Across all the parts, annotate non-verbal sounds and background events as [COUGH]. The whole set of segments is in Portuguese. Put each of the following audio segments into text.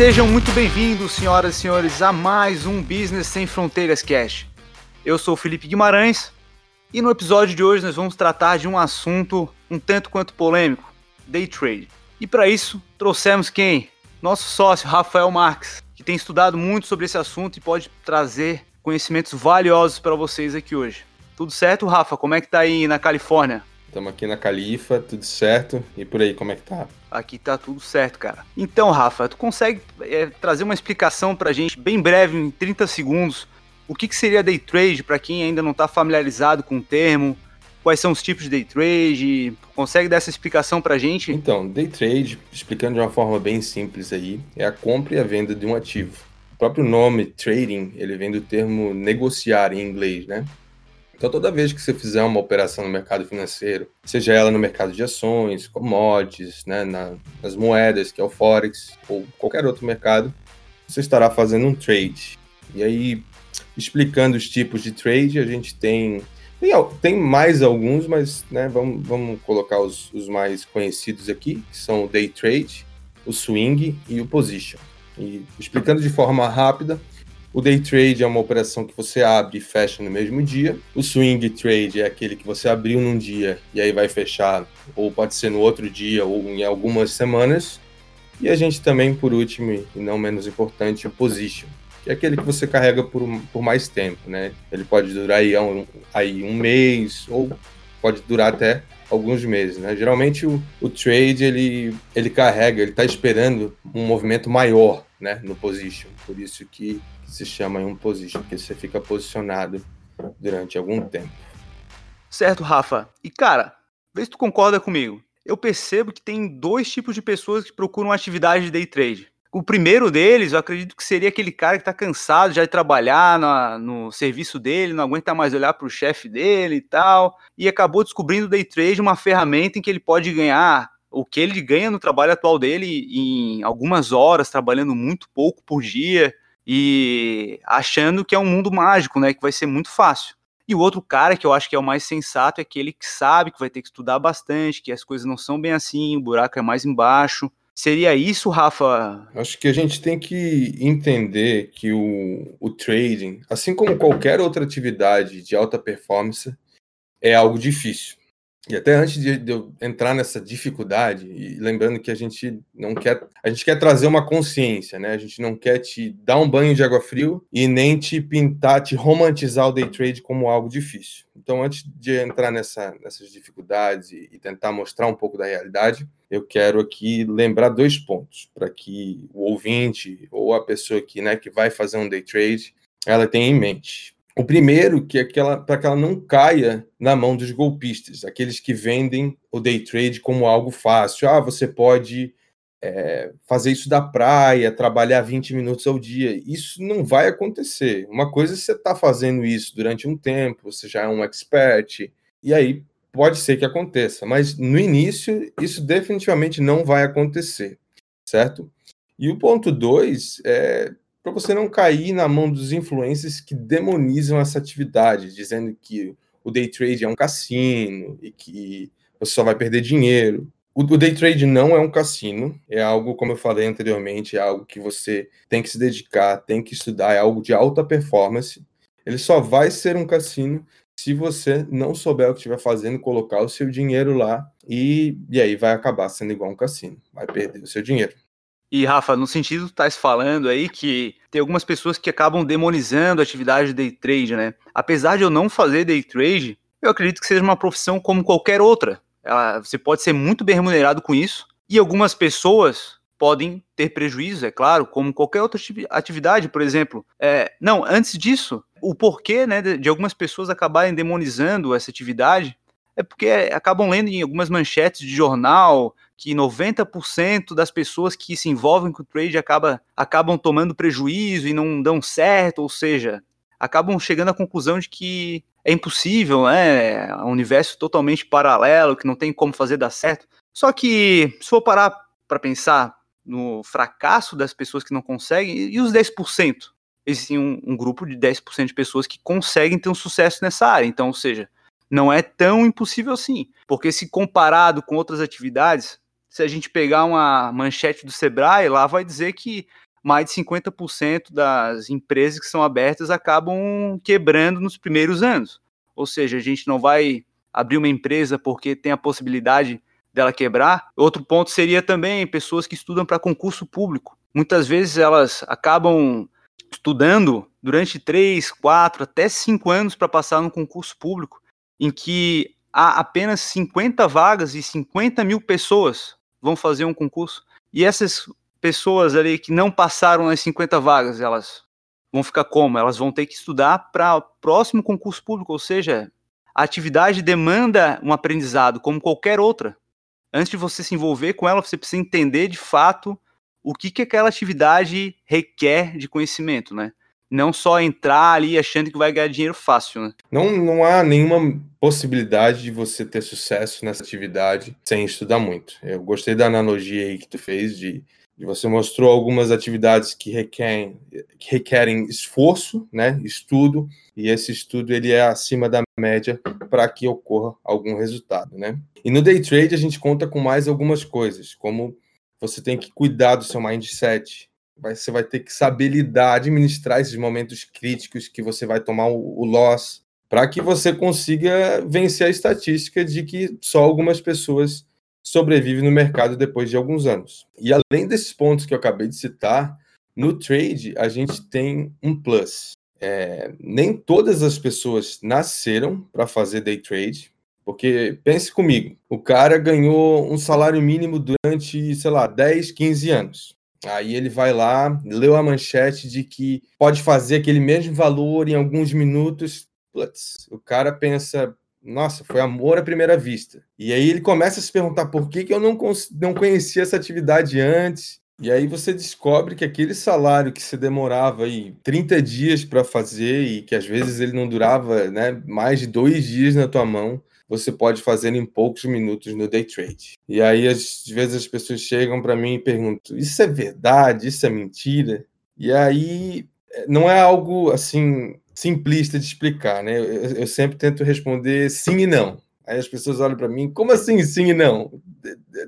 Sejam muito bem-vindos, senhoras e senhores, a mais um Business Sem Fronteiras Cash. Eu sou o Felipe Guimarães e no episódio de hoje nós vamos tratar de um assunto um tanto quanto polêmico, day trade. E para isso, trouxemos quem? Nosso sócio Rafael Marques, que tem estudado muito sobre esse assunto e pode trazer conhecimentos valiosos para vocês aqui hoje. Tudo certo, Rafa? Como é que tá aí na Califórnia? Estamos aqui na Califa, tudo certo. E por aí, como é que tá? Aqui tá tudo certo, cara. Então, Rafa, tu consegue é, trazer uma explicação pra gente, bem breve, em 30 segundos, o que, que seria day trade para quem ainda não está familiarizado com o termo? Quais são os tipos de day trade? Consegue dar essa explicação para a gente? Então, day trade, explicando de uma forma bem simples aí, é a compra e a venda de um ativo. O próprio nome trading, ele vem do termo negociar em inglês, né? Então, toda vez que você fizer uma operação no mercado financeiro, seja ela no mercado de ações, commodities, né, na, nas moedas, que é o Forex, ou qualquer outro mercado, você estará fazendo um trade. E aí, explicando os tipos de trade, a gente tem. Tem, mais alguns, mas né, vamos, vamos colocar os, os mais conhecidos aqui, que são o day trade, o swing e o position. E explicando de forma rápida, o day trade é uma operação que você abre e fecha no mesmo dia. O swing trade é aquele que você abriu num dia e aí vai fechar, ou pode ser no outro dia ou em algumas semanas. E a gente também, por último e não menos importante, o position, que é aquele que você carrega por, por mais tempo, né? Ele pode durar aí um, aí um mês ou pode durar até alguns meses, né? Geralmente o, o trade ele, ele carrega, ele está esperando um movimento maior, né? No position, por isso que, que se chama um position, porque você fica posicionado durante algum tempo. Certo, Rafa. E cara, vê se tu concorda comigo. Eu percebo que tem dois tipos de pessoas que procuram atividade de day trade. O primeiro deles, eu acredito que seria aquele cara que está cansado já de trabalhar na, no serviço dele, não aguenta mais olhar para o chefe dele e tal, e acabou descobrindo o day trade uma ferramenta em que ele pode ganhar o que ele ganha no trabalho atual dele em algumas horas, trabalhando muito pouco por dia e achando que é um mundo mágico, né, que vai ser muito fácil. E o outro cara que eu acho que é o mais sensato é aquele que sabe que vai ter que estudar bastante, que as coisas não são bem assim, o buraco é mais embaixo Seria isso, Rafa? Acho que a gente tem que entender que o, o trading, assim como qualquer outra atividade de alta performance, é algo difícil. E até antes de, eu entrar nessa dificuldade, e lembrando que a gente não quer, a gente quer trazer uma consciência, né? A gente não quer te dar um banho de água frio e nem te pintar, te romantizar o day trade como algo difícil. Então, antes de entrar nessa, nessas dificuldades e tentar mostrar um pouco da realidade, eu quero aqui lembrar dois pontos para que o ouvinte ou a pessoa que, né, que vai fazer um day trade, ela tenha em mente. O primeiro, que é para que ela não caia na mão dos golpistas, aqueles que vendem o day trade como algo fácil. Ah, você pode é, fazer isso da praia, trabalhar 20 minutos ao dia. Isso não vai acontecer. Uma coisa é você está fazendo isso durante um tempo, você já é um expert, e aí pode ser que aconteça, mas no início isso definitivamente não vai acontecer, certo? E o ponto dois é para você não cair na mão dos influencers que demonizam essa atividade, dizendo que o day trade é um cassino e que você só vai perder dinheiro. O, o day trade não é um cassino, é algo, como eu falei anteriormente, é algo que você tem que se dedicar, tem que estudar, é algo de alta performance. Ele só vai ser um cassino se você não souber o que estiver fazendo, colocar o seu dinheiro lá e, e aí vai acabar sendo igual um cassino, vai perder o seu dinheiro. E, Rafa, no sentido que estás falando aí que tem algumas pessoas que acabam demonizando a atividade de day trade, né? Apesar de eu não fazer day trade, eu acredito que seja uma profissão como qualquer outra. Ela, você pode ser muito bem remunerado com isso, e algumas pessoas podem ter prejuízo, é claro, como qualquer outra atividade, por exemplo. É, não, antes disso, o porquê né, de algumas pessoas acabarem demonizando essa atividade é porque acabam lendo em algumas manchetes de jornal que 90% das pessoas que se envolvem com o trade acaba, acabam tomando prejuízo e não dão certo, ou seja, acabam chegando à conclusão de que é impossível, né? É um universo totalmente paralelo, que não tem como fazer dar certo. Só que, se for parar para pensar no fracasso das pessoas que não conseguem, e os 10%? Existe um, um grupo de 10% de pessoas que conseguem ter um sucesso nessa área. Então, ou seja, não é tão impossível assim. Porque se comparado com outras atividades, se a gente pegar uma manchete do Sebrae, lá vai dizer que mais de 50% das empresas que são abertas acabam quebrando nos primeiros anos. Ou seja, a gente não vai abrir uma empresa porque tem a possibilidade dela quebrar. Outro ponto seria também pessoas que estudam para concurso público. Muitas vezes elas acabam estudando durante três, quatro, até cinco anos para passar no concurso público, em que há apenas 50 vagas e 50 mil pessoas vão fazer um concurso. E essas pessoas ali que não passaram nas 50 vagas, elas vão ficar como? Elas vão ter que estudar para o próximo concurso público, ou seja, a atividade demanda um aprendizado como qualquer outra. Antes de você se envolver com ela, você precisa entender de fato o que, que aquela atividade requer de conhecimento, né? Não só entrar ali achando que vai ganhar dinheiro fácil, né? Não, não há nenhuma possibilidade de você ter sucesso nessa atividade sem estudar muito. Eu gostei da analogia aí que tu fez de você mostrou algumas atividades que requerem, que requerem esforço, né, estudo, e esse estudo ele é acima da média para que ocorra algum resultado, né? E no day trade a gente conta com mais algumas coisas, como você tem que cuidar do seu mindset, você vai ter que saber lidar, administrar esses momentos críticos que você vai tomar o, o loss, para que você consiga vencer a estatística de que só algumas pessoas sobrevive no mercado depois de alguns anos. E além desses pontos que eu acabei de citar, no trade a gente tem um plus. É, nem todas as pessoas nasceram para fazer day trade, porque pense comigo, o cara ganhou um salário mínimo durante, sei lá, 10, 15 anos. Aí ele vai lá, leu a manchete de que pode fazer aquele mesmo valor em alguns minutos. Putz, o cara pensa, nossa, foi amor à primeira vista. E aí ele começa a se perguntar por que, que eu não, não conhecia essa atividade antes. E aí você descobre que aquele salário que você demorava aí 30 dias para fazer e que às vezes ele não durava né, mais de dois dias na tua mão, você pode fazer em poucos minutos no day trade. E aí às vezes as pessoas chegam para mim e perguntam: isso é verdade? Isso é mentira? E aí eh, não é algo assim simplista de explicar, né? Eu, eu, sempre tento responder sim e não. Aí as pessoas olham para mim, como assim sim e não?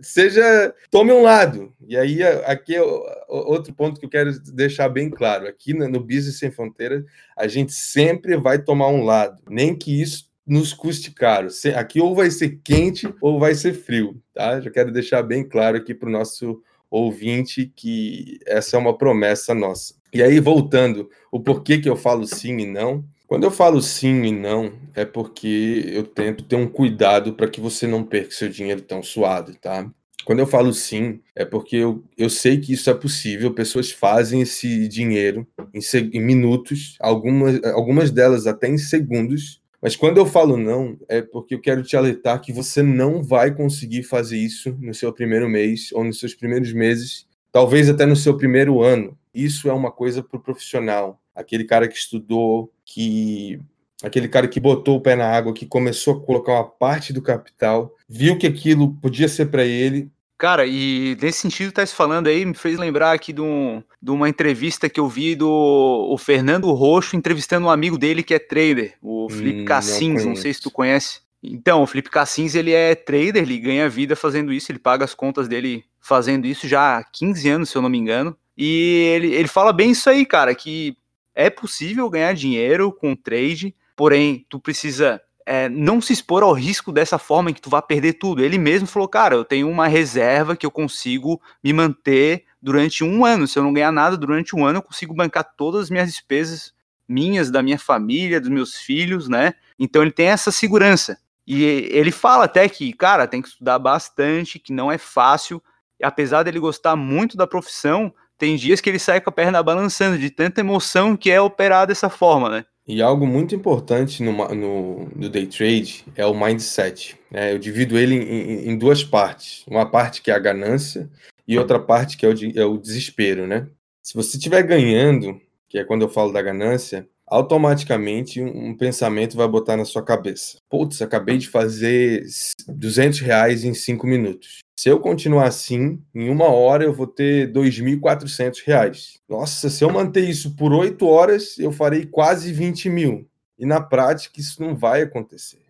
Seja, tome um lado. E aí aqui é outro ponto que eu quero deixar bem claro. Aqui no Business Sem Fronteira, a gente sempre vai tomar um lado, nem que isso nos custe caro. Aqui ou vai ser quente ou vai ser frio, tá? Já quero deixar bem claro aqui para o nosso ouvinte que essa é uma promessa nossa. E aí, voltando, o porquê que eu falo sim e não. Quando eu falo sim e não, é porque eu tento ter um cuidado para que você não perca seu dinheiro tão suado, tá? Quando eu falo sim, é porque eu, eu sei que isso é possível, pessoas fazem esse dinheiro em, em minutos, algumas, algumas delas até em segundos, mas quando eu falo não, é porque eu quero te alertar que você não vai conseguir fazer isso no seu primeiro mês ou nos seus primeiros meses, talvez até no seu primeiro ano. Isso é uma coisa para o profissional, aquele cara que estudou, que aquele cara que botou o pé na água, que começou a colocar uma parte do capital, viu que aquilo podia ser para ele. Cara, e nesse sentido tá se falando aí, me fez lembrar aqui de, um, de uma entrevista que eu vi do o Fernando Roxo entrevistando um amigo dele que é trader, o Felipe hum, Cassins, não, não sei se tu conhece. Então, o Felipe Cassins, ele é trader, ele ganha vida fazendo isso, ele paga as contas dele fazendo isso já há 15 anos, se eu não me engano. E ele, ele fala bem isso aí, cara, que é possível ganhar dinheiro com trade, porém, tu precisa é, não se expor ao risco dessa forma em que tu vai perder tudo. Ele mesmo falou, cara, eu tenho uma reserva que eu consigo me manter durante um ano. Se eu não ganhar nada durante um ano, eu consigo bancar todas as minhas despesas minhas, da minha família, dos meus filhos, né? Então ele tem essa segurança. E ele fala até que, cara, tem que estudar bastante, que não é fácil. Apesar dele gostar muito da profissão, tem dias que ele sai com a perna balançando de tanta emoção que é operar dessa forma, né? E algo muito importante no, no, no day trade é o mindset. Né? Eu divido ele em, em, duas partes. Uma parte que é a ganância e outra parte que é o, é o desespero, né? Se você estiver ganhando, que é quando eu falo da ganância, automaticamente um, pensamento vai botar na sua cabeça. Putz, acabei de fazer 200 reais em 5 minutos. Se eu continuar assim, em uma hora eu vou ter 2.400 reais. Nossa, se eu manter isso por 8 horas, eu farei quase 20 mil. E na prática isso não vai acontecer.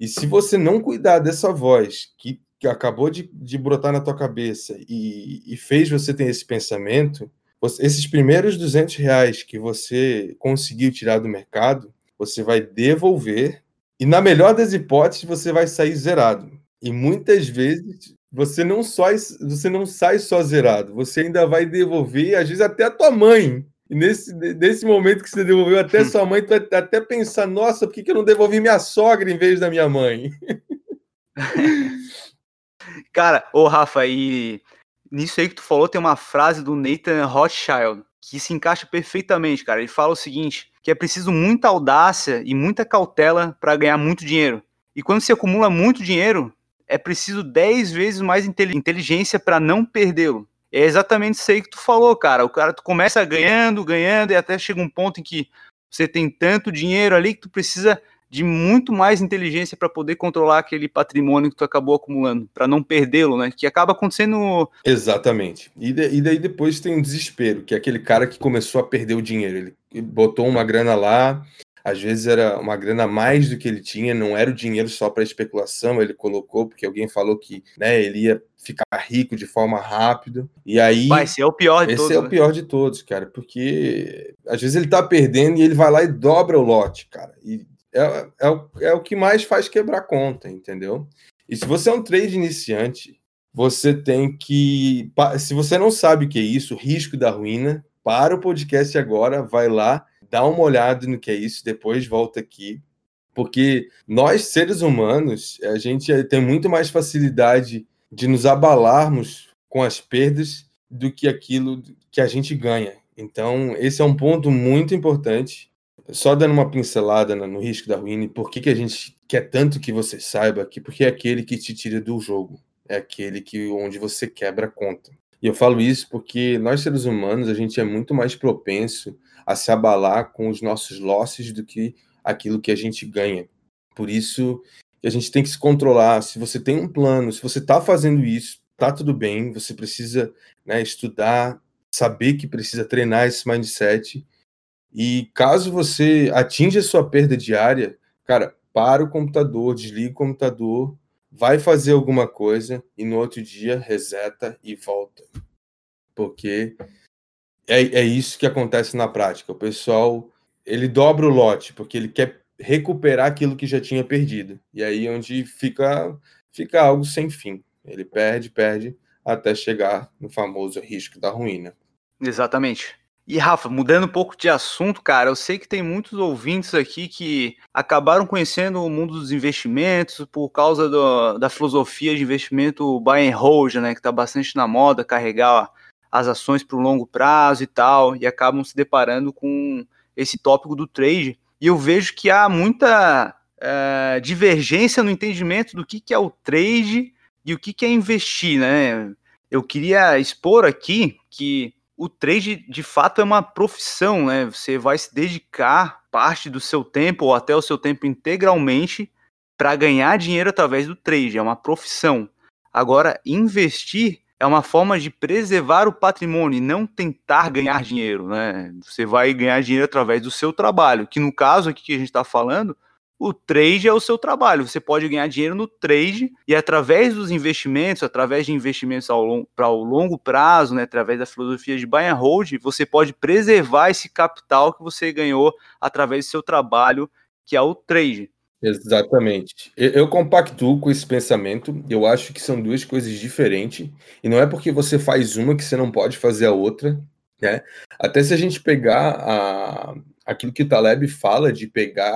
E se você não cuidar dessa voz que, que acabou de, de brotar na tua cabeça e, e fez você ter esse pensamento, esses primeiros 200 reais que você conseguiu tirar do mercado, você vai devolver e, na melhor das hipóteses, você vai sair zerado. E muitas vezes você não, só, você não sai só zerado, você ainda vai devolver, às vezes, até a tua mãe. E nesse, nesse momento que você devolveu até sua mãe, tu vai até pensar, nossa, por que, que eu não devolvi minha sogra em vez da minha mãe? [LAUGHS] Cara, ô Rafa, e nisso aí que tu falou, tem uma frase do Nathan Rothschild que se encaixa perfeitamente, cara. Ele fala o seguinte: que é preciso muita audácia e muita cautela para ganhar muito dinheiro. E quando se acumula muito dinheiro, é preciso 10 vezes mais inteligência para não perdê-lo. É exatamente isso aí que tu falou, cara. O cara tu começa ganhando, ganhando e até chega um ponto em que você tem tanto dinheiro ali que tu precisa de muito mais inteligência para poder controlar aquele patrimônio que tu acabou acumulando, para não perdê-lo, né? Que acaba acontecendo. Exatamente. E, de, e daí depois tem o desespero, que é aquele cara que começou a perder o dinheiro. Ele botou uma grana lá, às vezes era uma grana a mais do que ele tinha, não era o dinheiro só para especulação, ele colocou porque alguém falou que né, ele ia ficar rico de forma rápida. E aí. Vai, esse é o pior de esse todos. Esse é né? o pior de todos, cara, porque às vezes ele tá perdendo e ele vai lá e dobra o lote, cara. E é, é, o, é o que mais faz quebrar conta, entendeu? E se você é um trade iniciante, você tem que. Se você não sabe o que é isso, risco da ruína, para o podcast agora, vai lá, dá uma olhada no que é isso, depois volta aqui. Porque nós, seres humanos, a gente tem muito mais facilidade de nos abalarmos com as perdas do que aquilo que a gente ganha. Então, esse é um ponto muito importante só dando uma pincelada no risco da ruína, por que, que a gente quer tanto que você saiba que porque é aquele que te tira do jogo, é aquele que onde você quebra a conta. E eu falo isso porque nós seres humanos a gente é muito mais propenso a se abalar com os nossos losses do que aquilo que a gente ganha. Por isso a gente tem que se controlar. Se você tem um plano, se você está fazendo isso, tá tudo bem. Você precisa né, estudar, saber que precisa treinar esse mindset e caso você atinja sua perda diária, cara, para o computador, desliga o computador, vai fazer alguma coisa e no outro dia reseta e volta. Porque é, é isso que acontece na prática. O pessoal ele dobra o lote porque ele quer recuperar aquilo que já tinha perdido. E aí onde fica fica algo sem fim. Ele perde, perde até chegar no famoso risco da ruína. Exatamente. E Rafa, mudando um pouco de assunto, cara, eu sei que tem muitos ouvintes aqui que acabaram conhecendo o mundo dos investimentos por causa do, da filosofia de investimento buy and hold, né, que está bastante na moda, carregar as ações para o longo prazo e tal, e acabam se deparando com esse tópico do trade. E eu vejo que há muita é, divergência no entendimento do que, que é o trade e o que, que é investir, né? Eu queria expor aqui que o trade de fato é uma profissão, né? Você vai se dedicar parte do seu tempo ou até o seu tempo integralmente para ganhar dinheiro através do trade, é uma profissão. Agora, investir é uma forma de preservar o patrimônio e não tentar ganhar dinheiro, né? Você vai ganhar dinheiro através do seu trabalho, que no caso aqui que a gente está falando, o trade é o seu trabalho. Você pode ganhar dinheiro no trade e através dos investimentos, através de investimentos para o longo prazo, né, através da filosofia de buy and hold, você pode preservar esse capital que você ganhou através do seu trabalho, que é o trade. Exatamente. Eu compactuo com esse pensamento. Eu acho que são duas coisas diferentes. E não é porque você faz uma que você não pode fazer a outra. Né? Até se a gente pegar a, aquilo que o Taleb fala de pegar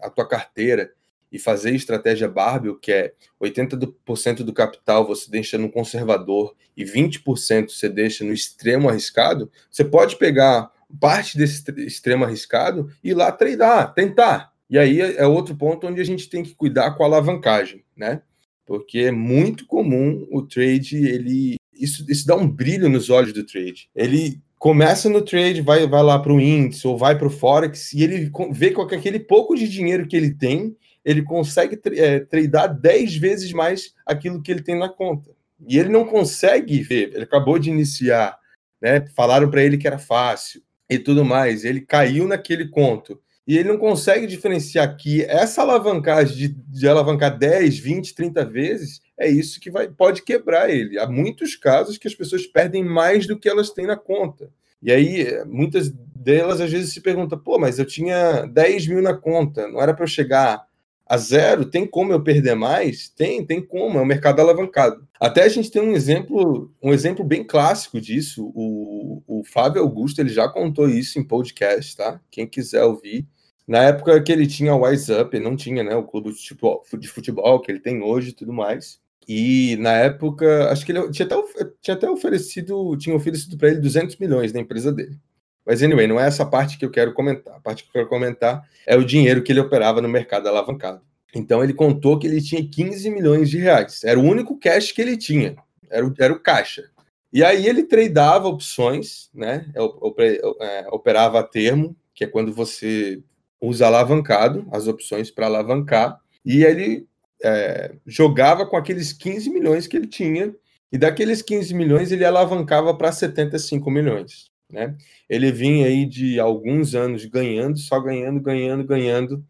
a, a tua carteira e fazer estratégia Barbell, que é 80% do capital você deixa no conservador e 20% você deixa no extremo arriscado, você pode pegar parte desse extremo arriscado e ir lá treinar, tentar. E aí é, é outro ponto onde a gente tem que cuidar com a alavancagem, né? Porque é muito comum o trade, ele isso, isso dá um brilho nos olhos do trade. Ele começa no trade, vai, vai lá para o índice ou vai para o Forex e ele vê com aquele pouco de dinheiro que ele tem, ele consegue é, tradear 10 vezes mais aquilo que ele tem na conta. E ele não consegue ver, ele acabou de iniciar, né? Falaram para ele que era fácil e tudo mais. Ele caiu naquele conto. E ele não consegue diferenciar que essa alavancagem de, de alavancar 10, 20, 30 vezes é isso que vai, pode quebrar ele. Há muitos casos que as pessoas perdem mais do que elas têm na conta. E aí, muitas delas às vezes se perguntam, pô, mas eu tinha 10 mil na conta, não era para eu chegar a zero? Tem como eu perder mais? Tem, tem como, é um mercado alavancado. Até a gente tem um exemplo, um exemplo bem clássico disso. O, o Fábio Augusto ele já contou isso em podcast, tá? Quem quiser ouvir. Na época que ele tinha o Wise Up, ele não tinha né, o clube de futebol, de futebol que ele tem hoje e tudo mais. E na época, acho que ele tinha até, tinha até oferecido, tinha oferecido para ele 200 milhões na empresa dele. Mas, anyway, não é essa parte que eu quero comentar. A parte que eu quero comentar é o dinheiro que ele operava no mercado alavancado. Então, ele contou que ele tinha 15 milhões de reais. Era o único cash que ele tinha. Era o, era o caixa. E aí ele tradeava opções, né? É, operava a termo, que é quando você usa alavancado, as opções para alavancar. E ele é, jogava com aqueles 15 milhões que ele tinha. E daqueles 15 milhões, ele alavancava para 75 milhões. Né? Ele vinha aí de alguns anos ganhando, só ganhando, ganhando, ganhando,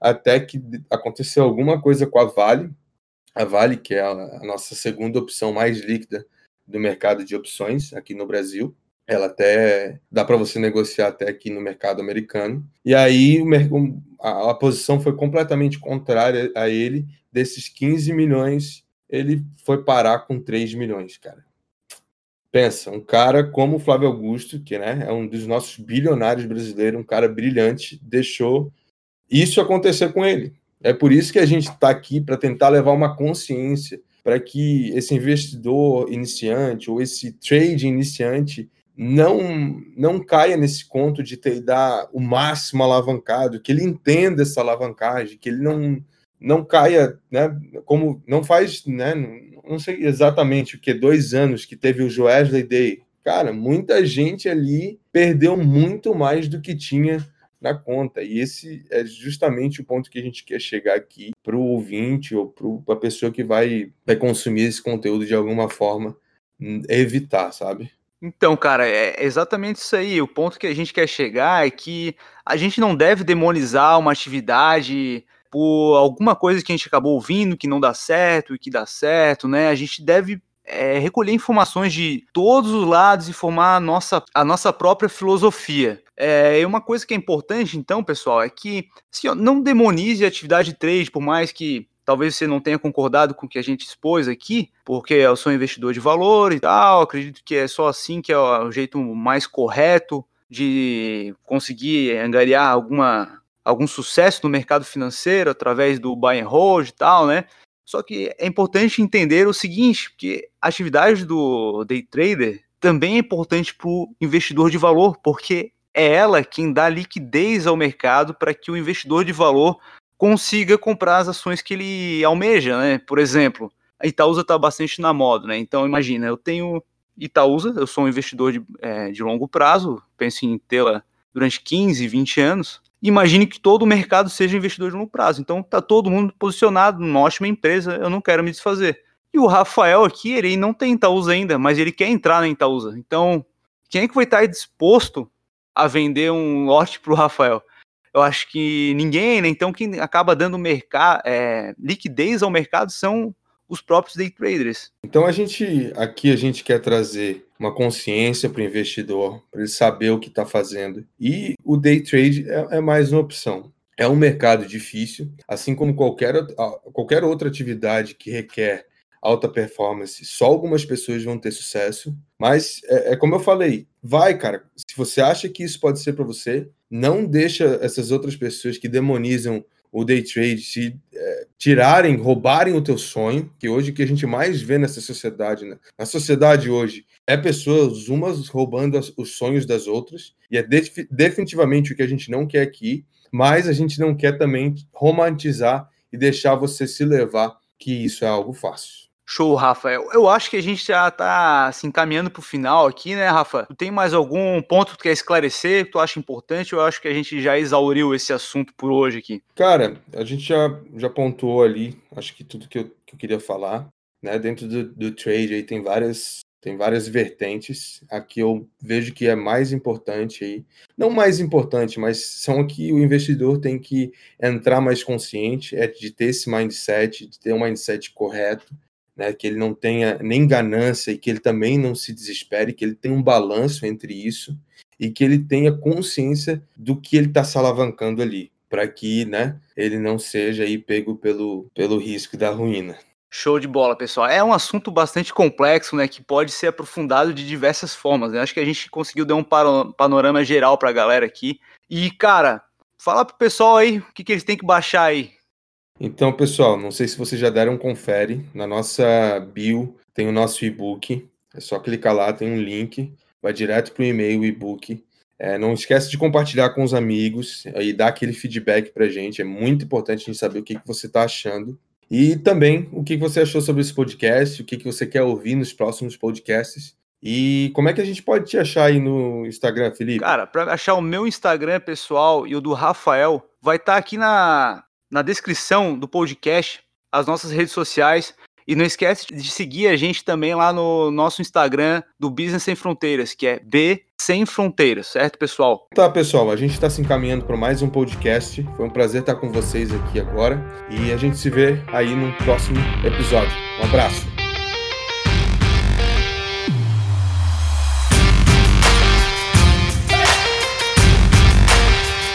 até que aconteceu alguma coisa com a Vale, a Vale, que é a, nossa segunda opção mais líquida do mercado de opções aqui no Brasil. Ela até dá para você negociar até aqui no mercado americano. E aí a, posição foi completamente contrária a ele. Desses 15 milhões, ele foi parar com 3 milhões, cara. Pensa, um cara como o Flávio Augusto, que né, é um dos nossos bilionários brasileiros, um cara brilhante, deixou isso acontecer com ele. É por isso que a gente está aqui para tentar levar uma consciência para que esse investidor iniciante ou esse trade iniciante não não caia nesse conto de ter dar o máximo alavancado, que ele entenda essa alavancagem, que ele não não caia, né, como não faz, né, não sei exatamente o que, dois anos que teve o Joesley Day. Cara, muita gente ali perdeu muito mais do que tinha na conta. E esse é justamente o ponto que a gente quer chegar aqui para o ouvinte ou para a pessoa que vai, vai consumir esse conteúdo de alguma forma, hum, evitar, sabe? Então, cara, é exatamente isso aí. O ponto que a gente quer chegar é que a gente não deve demonizar uma atividade por alguma coisa que a gente acabou ouvindo que não dá certo e que dá certo, né? A gente deve é, recolher informações de todos os lados e formar a nossa, a nossa própria filosofia. É, e uma coisa que é importante, então, pessoal, é que assim, ó, não demonize a atividade de trade, por mais que talvez você não tenha concordado com o que a gente expôs aqui, porque eu sou investidor de valor e tal, acredito que é só assim que é o jeito mais correto de conseguir angariar alguma algum sucesso no mercado financeiro através do buy and hold e tal, né? Só que é importante entender o seguinte, que a atividade do day trader também é importante para o investidor de valor, porque é ela quem dá liquidez ao mercado para que o investidor de valor consiga comprar as ações que ele almeja, né? Por exemplo, a Itaúsa está bastante na moda, né? Então imagina, eu tenho Itaúsa, eu sou um investidor de, é, de longo prazo, penso em tê-la durante 15, 20 anos, imagine que todo o mercado seja investidor de longo prazo. Então tá todo mundo posicionado numa ótima empresa, eu não quero me desfazer. E o Rafael aqui, ele não tem Itaúsa ainda, mas ele quer entrar na Itaúsa. Então, quem é que vai estar disposto a vender um lote para o Rafael? Eu acho que ninguém, né? Então, quem acaba dando mercado, é, liquidez ao mercado são os próprios day traders. Então a gente aqui a gente quer trazer uma consciência para o investidor, para ele saber o que está fazendo. E o day trade é, é, mais uma opção. É um mercado difícil, assim como qualquer, qualquer outra atividade que requer alta performance, só algumas pessoas vão ter sucesso. Mas é, é como eu falei, vai, cara. Se você acha que isso pode ser para você, não deixa essas outras pessoas que demonizam o day trade, se é, tirarem, roubarem o teu sonho, que hoje que a gente mais vê nessa sociedade, né? na sociedade hoje, é pessoas umas roubando as, os sonhos das outras, e é de, definitivamente o que a gente não quer aqui, mas a gente não quer também romantizar e deixar você se levar que isso é algo fácil. Show, Rafa. Eu acho que a gente já está se assim, encaminhando para o final aqui, né, Rafa? Tu tem mais algum ponto que tu quer esclarecer, que tu acha importante? Eu acho que a gente já exauriu esse assunto por hoje aqui. Cara, a gente já, já pontuou ali, acho que tudo que eu, que eu queria falar. Né? Dentro do, do trade aí tem várias, tem várias vertentes. Aqui eu vejo que é mais importante aí. Não mais importante, mas são aqui o investidor tem que entrar mais consciente, é de ter esse mindset, de ter um mindset correto né, que ele não tenha nem ganância e que ele também não se desespere, que ele tenha um balanço entre isso e que ele tenha consciência do que ele está se alavancando ali, para que né, ele não seja aí pego pelo, pelo risco da ruína. Show de bola, pessoal. É um assunto bastante complexo, né, que pode ser aprofundado de diversas formas. Né? Acho que a gente conseguiu dar um panorama geral para a galera aqui. E, cara, fala pro pessoal aí o que, que eles têm que baixar aí. Então, pessoal, não sei se vocês já deram um confere. Na nossa bio tem o nosso e-book. É só clicar lá, tem um link, vai direto para o e-mail, e-book. É, não esquece de compartilhar com os amigos e dar aquele feedback para gente. É muito importante a gente saber o que, que você está achando. E também o que você achou sobre esse podcast, o que você quer ouvir nos próximos podcasts. E como é que a gente pode te achar aí no Instagram, Felipe? Cara, para achar o meu Instagram pessoal e o do Rafael, vai estar tá aqui na, na descrição do podcast, as nossas redes sociais. E não esquece de seguir a gente também lá no nosso Instagram do Business Sem Fronteiras, que é B Sem Fronteiras, certo, pessoal? Tá, pessoal, a gente está se encaminhando para mais um podcast. Foi um prazer estar com vocês aqui agora. E a gente se vê aí no próximo episódio. Um abraço.